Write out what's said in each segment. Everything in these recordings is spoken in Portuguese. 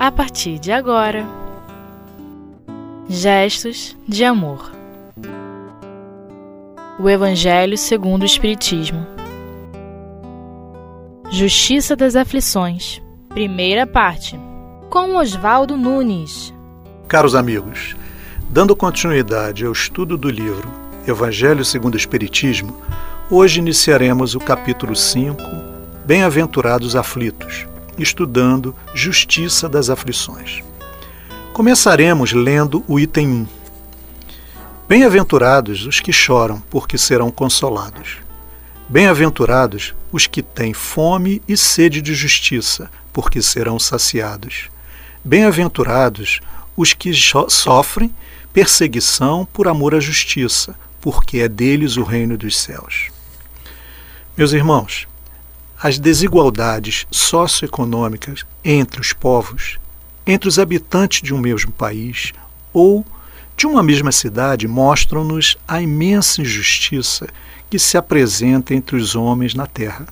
a partir de agora. Gestos de amor. O Evangelho segundo o Espiritismo. Justiça das Aflições. Primeira parte. Com Oswaldo Nunes. Caros amigos, dando continuidade ao estudo do livro Evangelho segundo o Espiritismo, hoje iniciaremos o capítulo 5, Bem-aventurados aflitos, estudando Justiça das Aflições. Começaremos lendo o item 1. Bem-aventurados os que choram, porque serão consolados. Bem-aventurados os que têm fome e sede de justiça, porque serão saciados. Bem-aventurados os que sofrem perseguição por amor à justiça, porque é deles o reino dos céus. Meus irmãos, as desigualdades socioeconômicas entre os povos, entre os habitantes de um mesmo país ou de uma mesma cidade mostram-nos a imensa injustiça que se apresenta entre os homens na terra,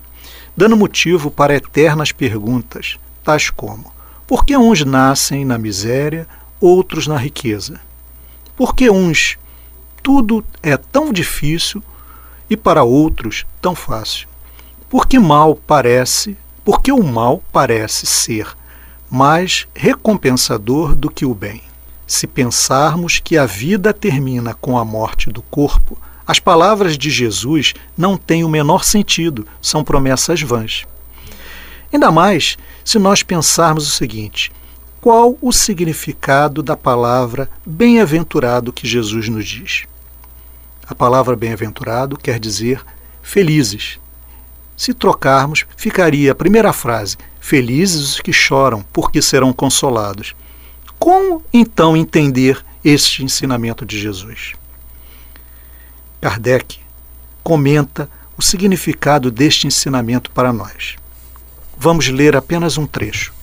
dando motivo para eternas perguntas, tais como: por que uns nascem na miséria, outros na riqueza? Por que uns tudo é tão difícil e para outros tão fácil? Porque mal parece, porque o mal parece ser mais recompensador do que o bem. Se pensarmos que a vida termina com a morte do corpo, as palavras de Jesus não têm o menor sentido, são promessas vãs. Ainda mais se nós pensarmos o seguinte: qual o significado da palavra bem-aventurado que Jesus nos diz? A palavra bem-aventurado quer dizer felizes, se trocarmos, ficaria a primeira frase: Felizes os que choram, porque serão consolados. Como então entender este ensinamento de Jesus? Kardec comenta o significado deste ensinamento para nós. Vamos ler apenas um trecho.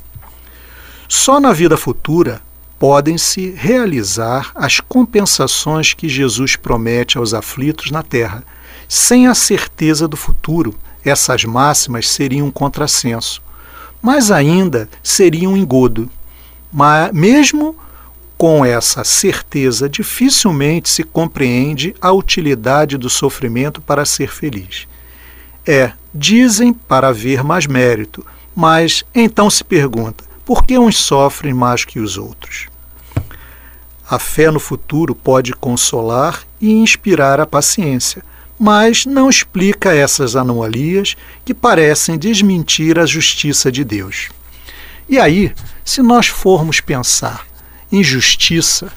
Só na vida futura podem-se realizar as compensações que Jesus promete aos aflitos na terra, sem a certeza do futuro essas máximas seriam um contrassenso, mas ainda seriam um engodo. Mas, mesmo com essa certeza, dificilmente se compreende a utilidade do sofrimento para ser feliz. É, dizem para haver mais mérito, mas então se pergunta: por que uns sofrem mais que os outros? A fé no futuro pode consolar e inspirar a paciência mas não explica essas anomalias que parecem desmentir a justiça de Deus. E aí, se nós formos pensar em justiça,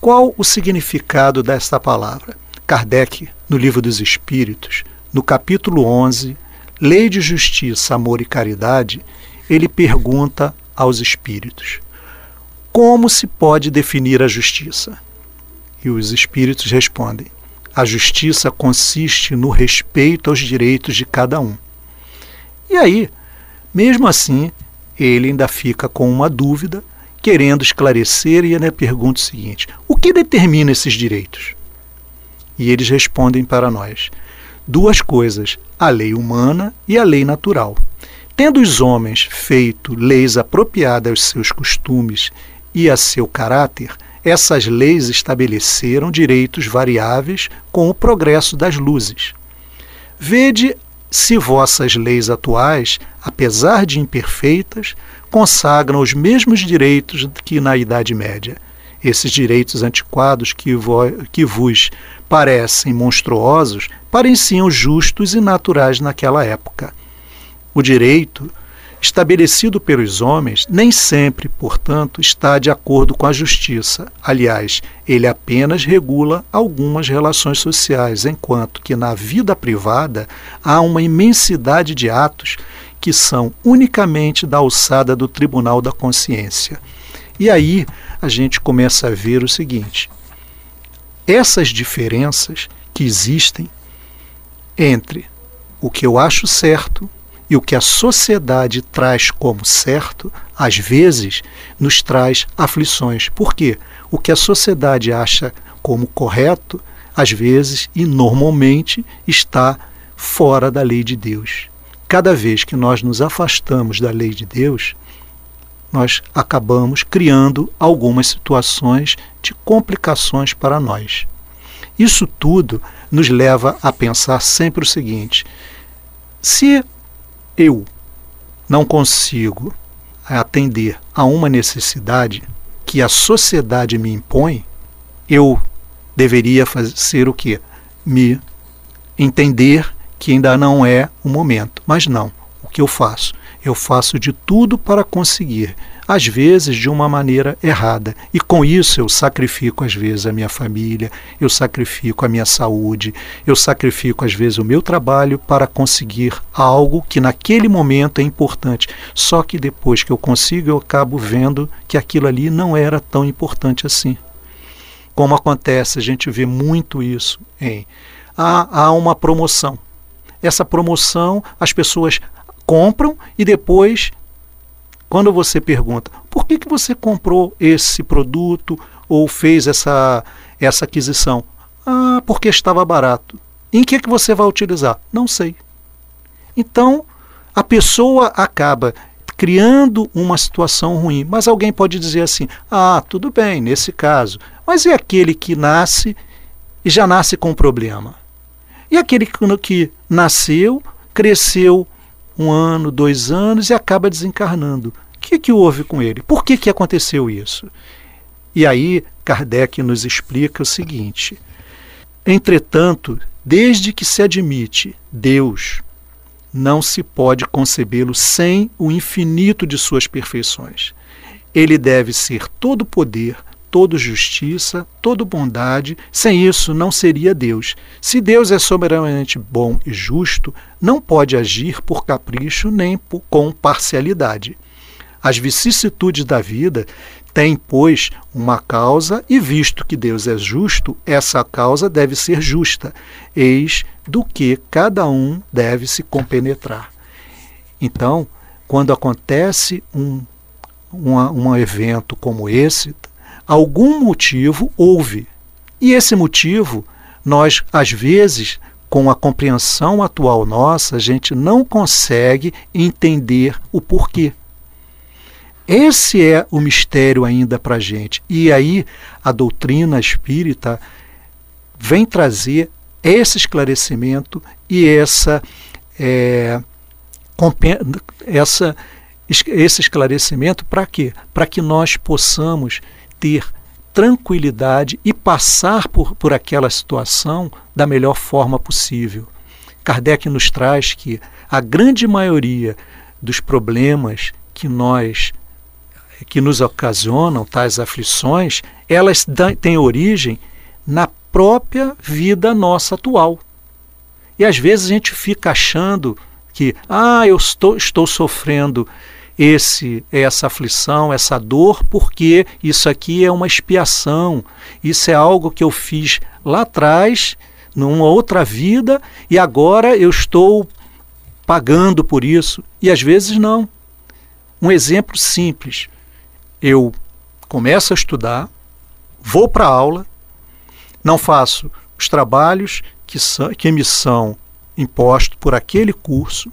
qual o significado desta palavra? Kardec, no Livro dos Espíritos, no capítulo 11, Lei de Justiça, Amor e Caridade, ele pergunta aos espíritos: Como se pode definir a justiça? E os espíritos respondem: a justiça consiste no respeito aos direitos de cada um. E aí, mesmo assim, ele ainda fica com uma dúvida, querendo esclarecer, e ainda pergunta o seguinte: o que determina esses direitos? E eles respondem para nós: duas coisas, a lei humana e a lei natural. Tendo os homens feito leis apropriadas aos seus costumes e a seu caráter, essas leis estabeleceram direitos variáveis com o progresso das luzes. Vede se vossas leis atuais, apesar de imperfeitas, consagram os mesmos direitos que na Idade Média. Esses direitos antiquados que, que vos parecem monstruosos pareciam justos e naturais naquela época. O direito estabelecido pelos homens nem sempre, portanto, está de acordo com a justiça. Aliás, ele apenas regula algumas relações sociais, enquanto que na vida privada há uma imensidade de atos que são unicamente da alçada do tribunal da consciência. E aí a gente começa a ver o seguinte: essas diferenças que existem entre o que eu acho certo e o que a sociedade traz como certo, às vezes, nos traz aflições. Por quê? O que a sociedade acha como correto, às vezes e normalmente, está fora da lei de Deus. Cada vez que nós nos afastamos da lei de Deus, nós acabamos criando algumas situações de complicações para nós. Isso tudo nos leva a pensar sempre o seguinte: se eu não consigo atender a uma necessidade que a sociedade me impõe, eu deveria fazer o quê? Me entender que ainda não é o momento. Mas não. O que eu faço? Eu faço de tudo para conseguir às vezes de uma maneira errada. E com isso eu sacrifico, às vezes, a minha família, eu sacrifico a minha saúde, eu sacrifico, às vezes, o meu trabalho para conseguir algo que naquele momento é importante. Só que depois que eu consigo, eu acabo vendo que aquilo ali não era tão importante assim. Como acontece, a gente vê muito isso em. Há, há uma promoção. Essa promoção as pessoas compram e depois quando você pergunta por que, que você comprou esse produto ou fez essa, essa aquisição? Ah, porque estava barato. Em que, que você vai utilizar? Não sei. Então, a pessoa acaba criando uma situação ruim. Mas alguém pode dizer assim: ah, tudo bem, nesse caso. Mas e aquele que nasce e já nasce com um problema? E aquele que nasceu, cresceu um ano, dois anos e acaba desencarnando. O que, que houve com ele? Por que, que aconteceu isso? E aí Kardec nos explica o seguinte: entretanto, desde que se admite Deus, não se pode concebê-lo sem o infinito de suas perfeições. Ele deve ser todo poder, todo justiça, todo bondade. Sem isso, não seria Deus. Se Deus é soberanamente bom e justo, não pode agir por capricho nem por, com parcialidade. As vicissitudes da vida têm, pois, uma causa, e visto que Deus é justo, essa causa deve ser justa, eis do que cada um deve se compenetrar. Então, quando acontece um, um evento como esse, algum motivo houve. E esse motivo, nós, às vezes, com a compreensão atual nossa, a gente não consegue entender o porquê. Esse é o mistério ainda para a gente. E aí a doutrina espírita vem trazer esse esclarecimento e essa, é, essa esse esclarecimento para quê? Para que nós possamos ter tranquilidade e passar por, por aquela situação da melhor forma possível. Kardec nos traz que a grande maioria dos problemas que nós que nos ocasionam tais aflições, elas têm origem na própria vida nossa atual. E às vezes a gente fica achando que, ah, eu estou, estou sofrendo esse essa aflição, essa dor, porque isso aqui é uma expiação, isso é algo que eu fiz lá atrás, numa outra vida, e agora eu estou pagando por isso. E às vezes não. Um exemplo simples. Eu começo a estudar, vou para a aula, não faço os trabalhos que, são, que me são impostos por aquele curso,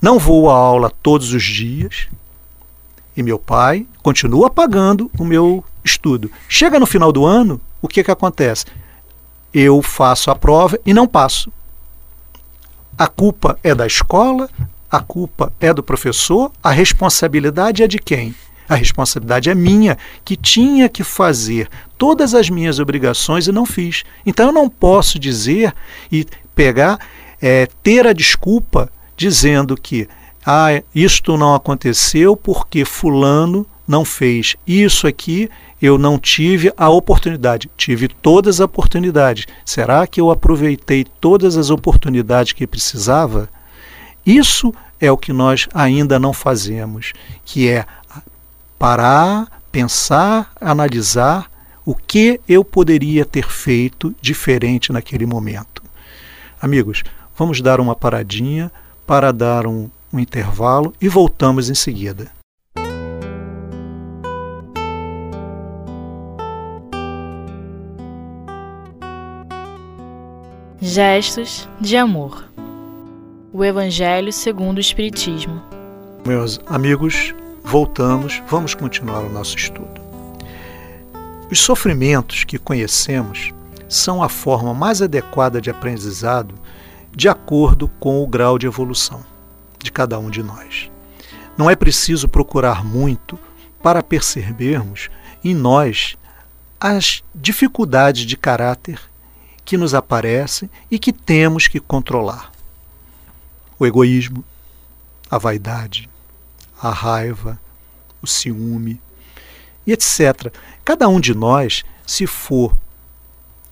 não vou à aula todos os dias e meu pai continua pagando o meu estudo. Chega no final do ano, o que, que acontece? Eu faço a prova e não passo. A culpa é da escola, a culpa é do professor, a responsabilidade é de quem? A responsabilidade é minha, que tinha que fazer todas as minhas obrigações e não fiz. Então eu não posso dizer e pegar, é, ter a desculpa dizendo que ah, isto não aconteceu porque fulano não fez. Isso aqui eu não tive a oportunidade. Tive todas as oportunidades. Será que eu aproveitei todas as oportunidades que precisava? Isso é o que nós ainda não fazemos, que é parar, pensar, analisar o que eu poderia ter feito diferente naquele momento. Amigos, vamos dar uma paradinha para dar um, um intervalo e voltamos em seguida. Gestos de amor. O Evangelho segundo o Espiritismo. Meus amigos, voltamos, vamos continuar o nosso estudo. Os sofrimentos que conhecemos são a forma mais adequada de aprendizado de acordo com o grau de evolução de cada um de nós. Não é preciso procurar muito para percebermos em nós as dificuldades de caráter que nos aparecem e que temos que controlar. O egoísmo, a vaidade, a raiva, o ciúme, e etc. Cada um de nós, se for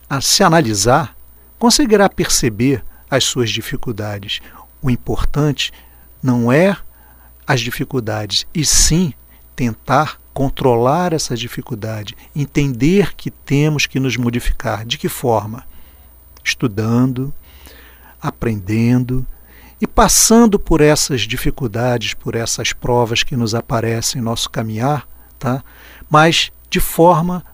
a se analisar, conseguirá perceber as suas dificuldades. O importante não é as dificuldades, e sim tentar controlar essa dificuldade, entender que temos que nos modificar. De que forma? Estudando, aprendendo e passando por essas dificuldades, por essas provas que nos aparecem em nosso caminhar, tá? mas de forma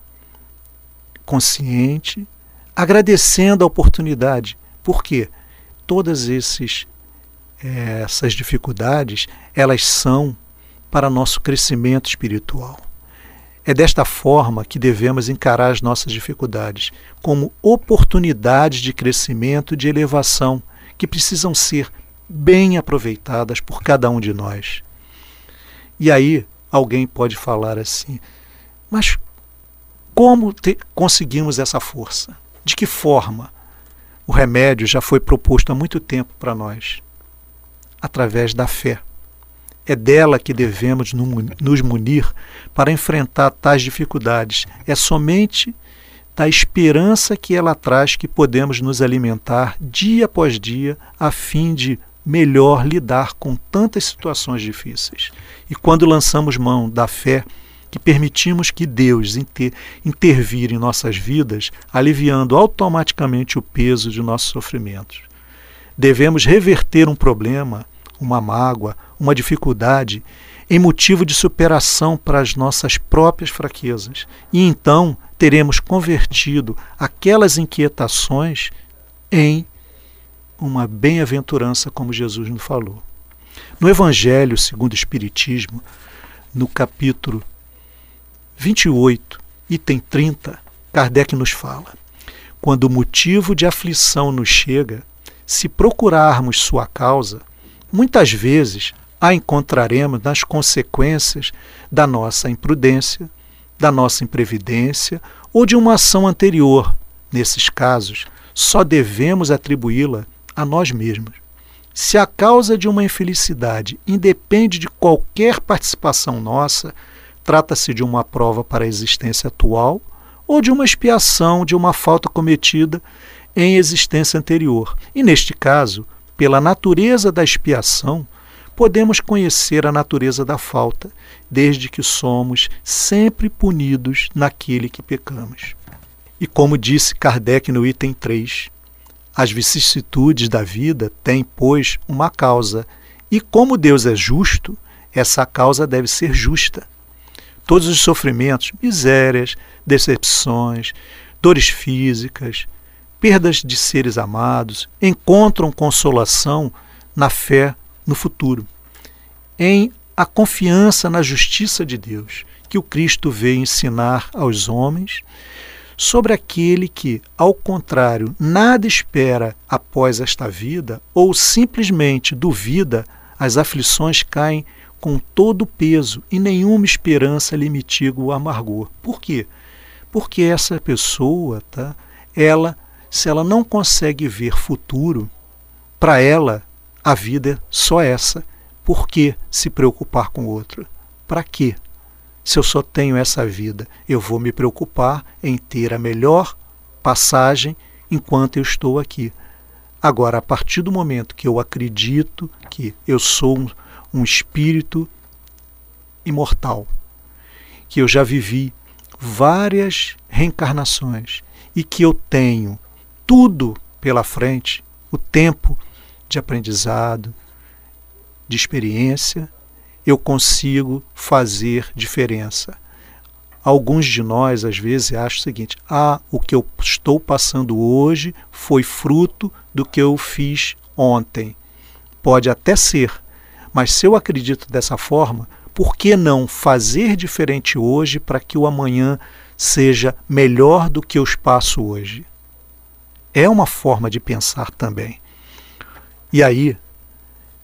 consciente, agradecendo a oportunidade. Porque todas esses, eh, essas dificuldades, elas são para nosso crescimento espiritual. É desta forma que devemos encarar as nossas dificuldades, como oportunidades de crescimento de elevação que precisam ser bem aproveitadas por cada um de nós. E aí alguém pode falar assim: mas como te, conseguimos essa força? De que forma? O remédio já foi proposto há muito tempo para nós através da fé. É dela que devemos nos munir para enfrentar tais dificuldades. É somente da esperança que ela traz que podemos nos alimentar dia após dia a fim de melhor lidar com tantas situações difíceis. E quando lançamos mão da fé, que permitimos que Deus inter, intervir em nossas vidas, aliviando automaticamente o peso de nossos sofrimentos. Devemos reverter um problema, uma mágoa, uma dificuldade em motivo de superação para as nossas próprias fraquezas. E então teremos convertido aquelas inquietações em uma bem-aventurança, como Jesus nos falou. No Evangelho segundo o Espiritismo, no capítulo 28, item 30, Kardec nos fala: quando o motivo de aflição nos chega, se procurarmos sua causa, muitas vezes a encontraremos nas consequências da nossa imprudência, da nossa imprevidência ou de uma ação anterior. Nesses casos, só devemos atribuí-la a nós mesmos. Se a causa de uma infelicidade independe de qualquer participação nossa, trata-se de uma prova para a existência atual ou de uma expiação de uma falta cometida em existência anterior. E neste caso, pela natureza da expiação, podemos conhecer a natureza da falta, desde que somos sempre punidos naquele que pecamos. E como disse Kardec no item 3, as vicissitudes da vida têm, pois, uma causa, e como Deus é justo, essa causa deve ser justa. Todos os sofrimentos, misérias, decepções, dores físicas, perdas de seres amados, encontram consolação na fé no futuro, em a confiança na justiça de Deus, que o Cristo veio ensinar aos homens sobre aquele que, ao contrário, nada espera após esta vida ou simplesmente duvida, as aflições caem com todo o peso e nenhuma esperança lhe mitiga o amargor. Por quê? Porque essa pessoa, tá, ela, se ela não consegue ver futuro, para ela a vida é só essa. Por que se preocupar com outro? Para quê? Se eu só tenho essa vida, eu vou me preocupar em ter a melhor passagem enquanto eu estou aqui. Agora, a partir do momento que eu acredito que eu sou um espírito imortal, que eu já vivi várias reencarnações e que eu tenho tudo pela frente o tempo de aprendizado, de experiência eu consigo fazer diferença. Alguns de nós, às vezes, acham o seguinte: ah, o que eu estou passando hoje foi fruto do que eu fiz ontem. Pode até ser, mas se eu acredito dessa forma, por que não fazer diferente hoje para que o amanhã seja melhor do que eu passo hoje? É uma forma de pensar também. E aí,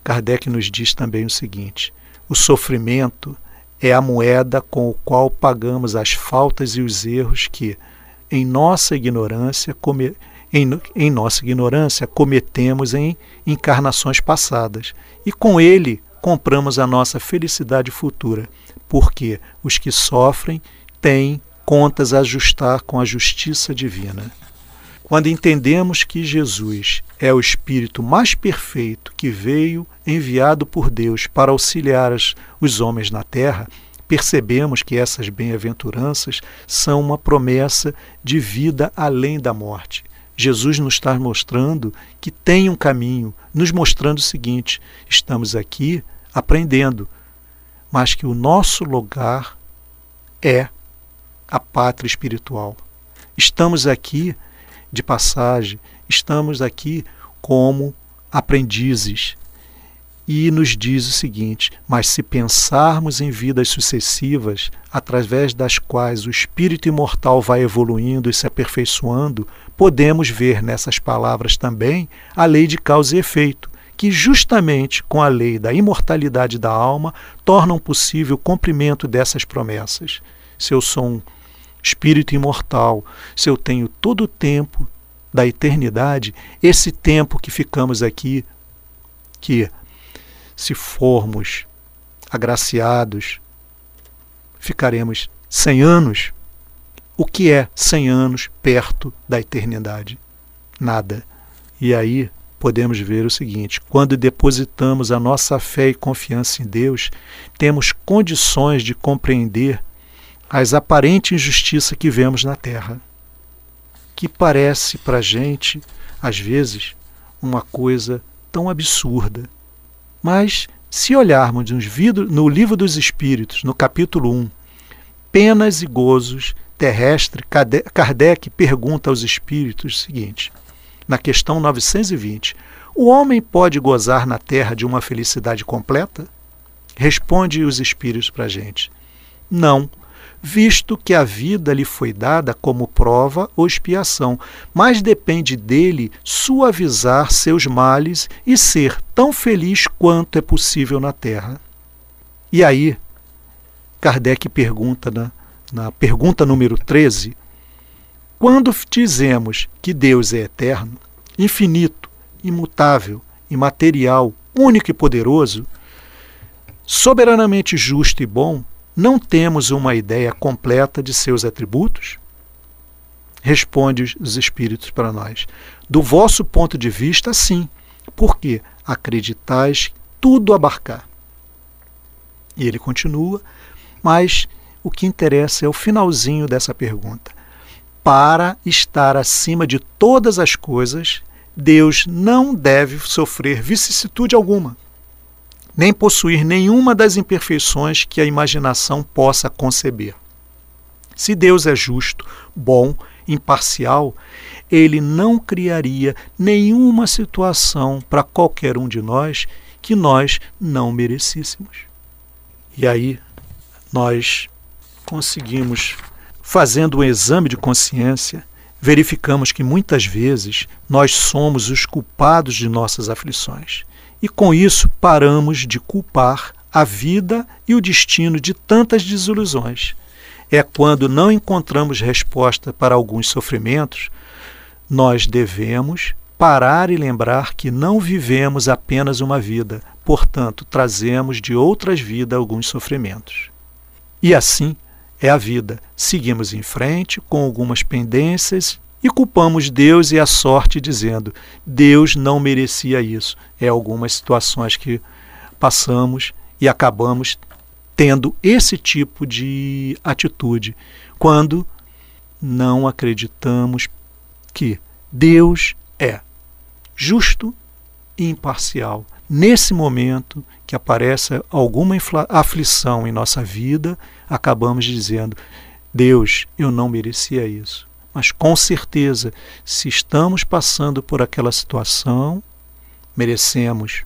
Kardec nos diz também o seguinte: o sofrimento é a moeda com o qual pagamos as faltas e os erros que, em nossa ignorância, come, em, em nossa ignorância cometemos em encarnações passadas, e com ele compramos a nossa felicidade futura, porque os que sofrem têm contas a ajustar com a justiça divina. Quando entendemos que Jesus é o Espírito mais perfeito que veio enviado por Deus para auxiliar os homens na terra, percebemos que essas bem-aventuranças são uma promessa de vida além da morte. Jesus nos está mostrando que tem um caminho, nos mostrando o seguinte: estamos aqui aprendendo, mas que o nosso lugar é a pátria espiritual. Estamos aqui de passagem, estamos aqui como aprendizes. E nos diz o seguinte: mas se pensarmos em vidas sucessivas, através das quais o espírito imortal vai evoluindo e se aperfeiçoando, podemos ver nessas palavras também a lei de causa e efeito, que justamente com a lei da imortalidade da alma tornam possível o cumprimento dessas promessas. Se eu sou um espírito imortal, se eu tenho todo o tempo da eternidade, esse tempo que ficamos aqui, que se formos agraciados, ficaremos 100 anos. O que é 100 anos perto da eternidade? Nada. E aí podemos ver o seguinte: quando depositamos a nossa fé e confiança em Deus, temos condições de compreender as aparentes injustiças que vemos na terra, que parece para a gente, às vezes, uma coisa tão absurda. Mas, se olharmos no livro dos Espíritos, no capítulo 1, Penas e Gozos Terrestre, Kardec pergunta aos Espíritos o seguinte, na questão 920: O homem pode gozar na terra de uma felicidade completa? Responde os Espíritos para a gente: Não visto que a vida lhe foi dada como prova ou expiação, mas depende dele suavizar seus males e ser tão feliz quanto é possível na terra. E aí, Kardec pergunta na, na pergunta número 13: quando dizemos que Deus é eterno, infinito, imutável, imaterial, único e poderoso, soberanamente justo e bom, não temos uma ideia completa de seus atributos? Responde os Espíritos para nós. Do vosso ponto de vista, sim, porque acreditais tudo abarcar. E ele continua, mas o que interessa é o finalzinho dessa pergunta. Para estar acima de todas as coisas, Deus não deve sofrer vicissitude alguma nem possuir nenhuma das imperfeições que a imaginação possa conceber. Se Deus é justo, bom, imparcial, ele não criaria nenhuma situação para qualquer um de nós que nós não merecêssemos. E aí nós conseguimos, fazendo um exame de consciência, verificamos que muitas vezes nós somos os culpados de nossas aflições e com isso paramos de culpar a vida e o destino de tantas desilusões. É quando não encontramos resposta para alguns sofrimentos, nós devemos parar e lembrar que não vivemos apenas uma vida, portanto, trazemos de outras vidas alguns sofrimentos. E assim é a vida. Seguimos em frente com algumas pendências e culpamos Deus e a sorte dizendo: Deus não merecia isso. É algumas situações que passamos e acabamos tendo esse tipo de atitude quando não acreditamos que Deus é justo e imparcial. Nesse momento que aparece alguma aflição em nossa vida, acabamos dizendo: Deus, eu não merecia isso. Mas com certeza, se estamos passando por aquela situação, merecemos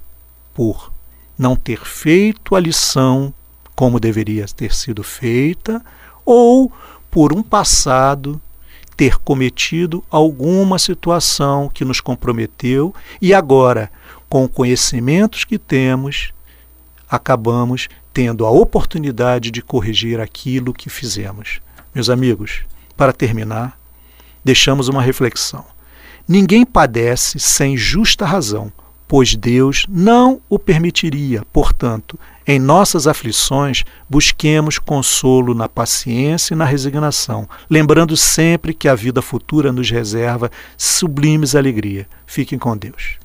por não ter feito a lição como deveria ter sido feita, ou por um passado ter cometido alguma situação que nos comprometeu e agora, com conhecimentos que temos, acabamos tendo a oportunidade de corrigir aquilo que fizemos. Meus amigos, para terminar, deixamos uma reflexão. Ninguém padece sem justa razão, pois Deus não o permitiria. Portanto, em nossas aflições, busquemos consolo na paciência e na resignação, lembrando sempre que a vida futura nos reserva sublimes alegria. Fiquem com Deus.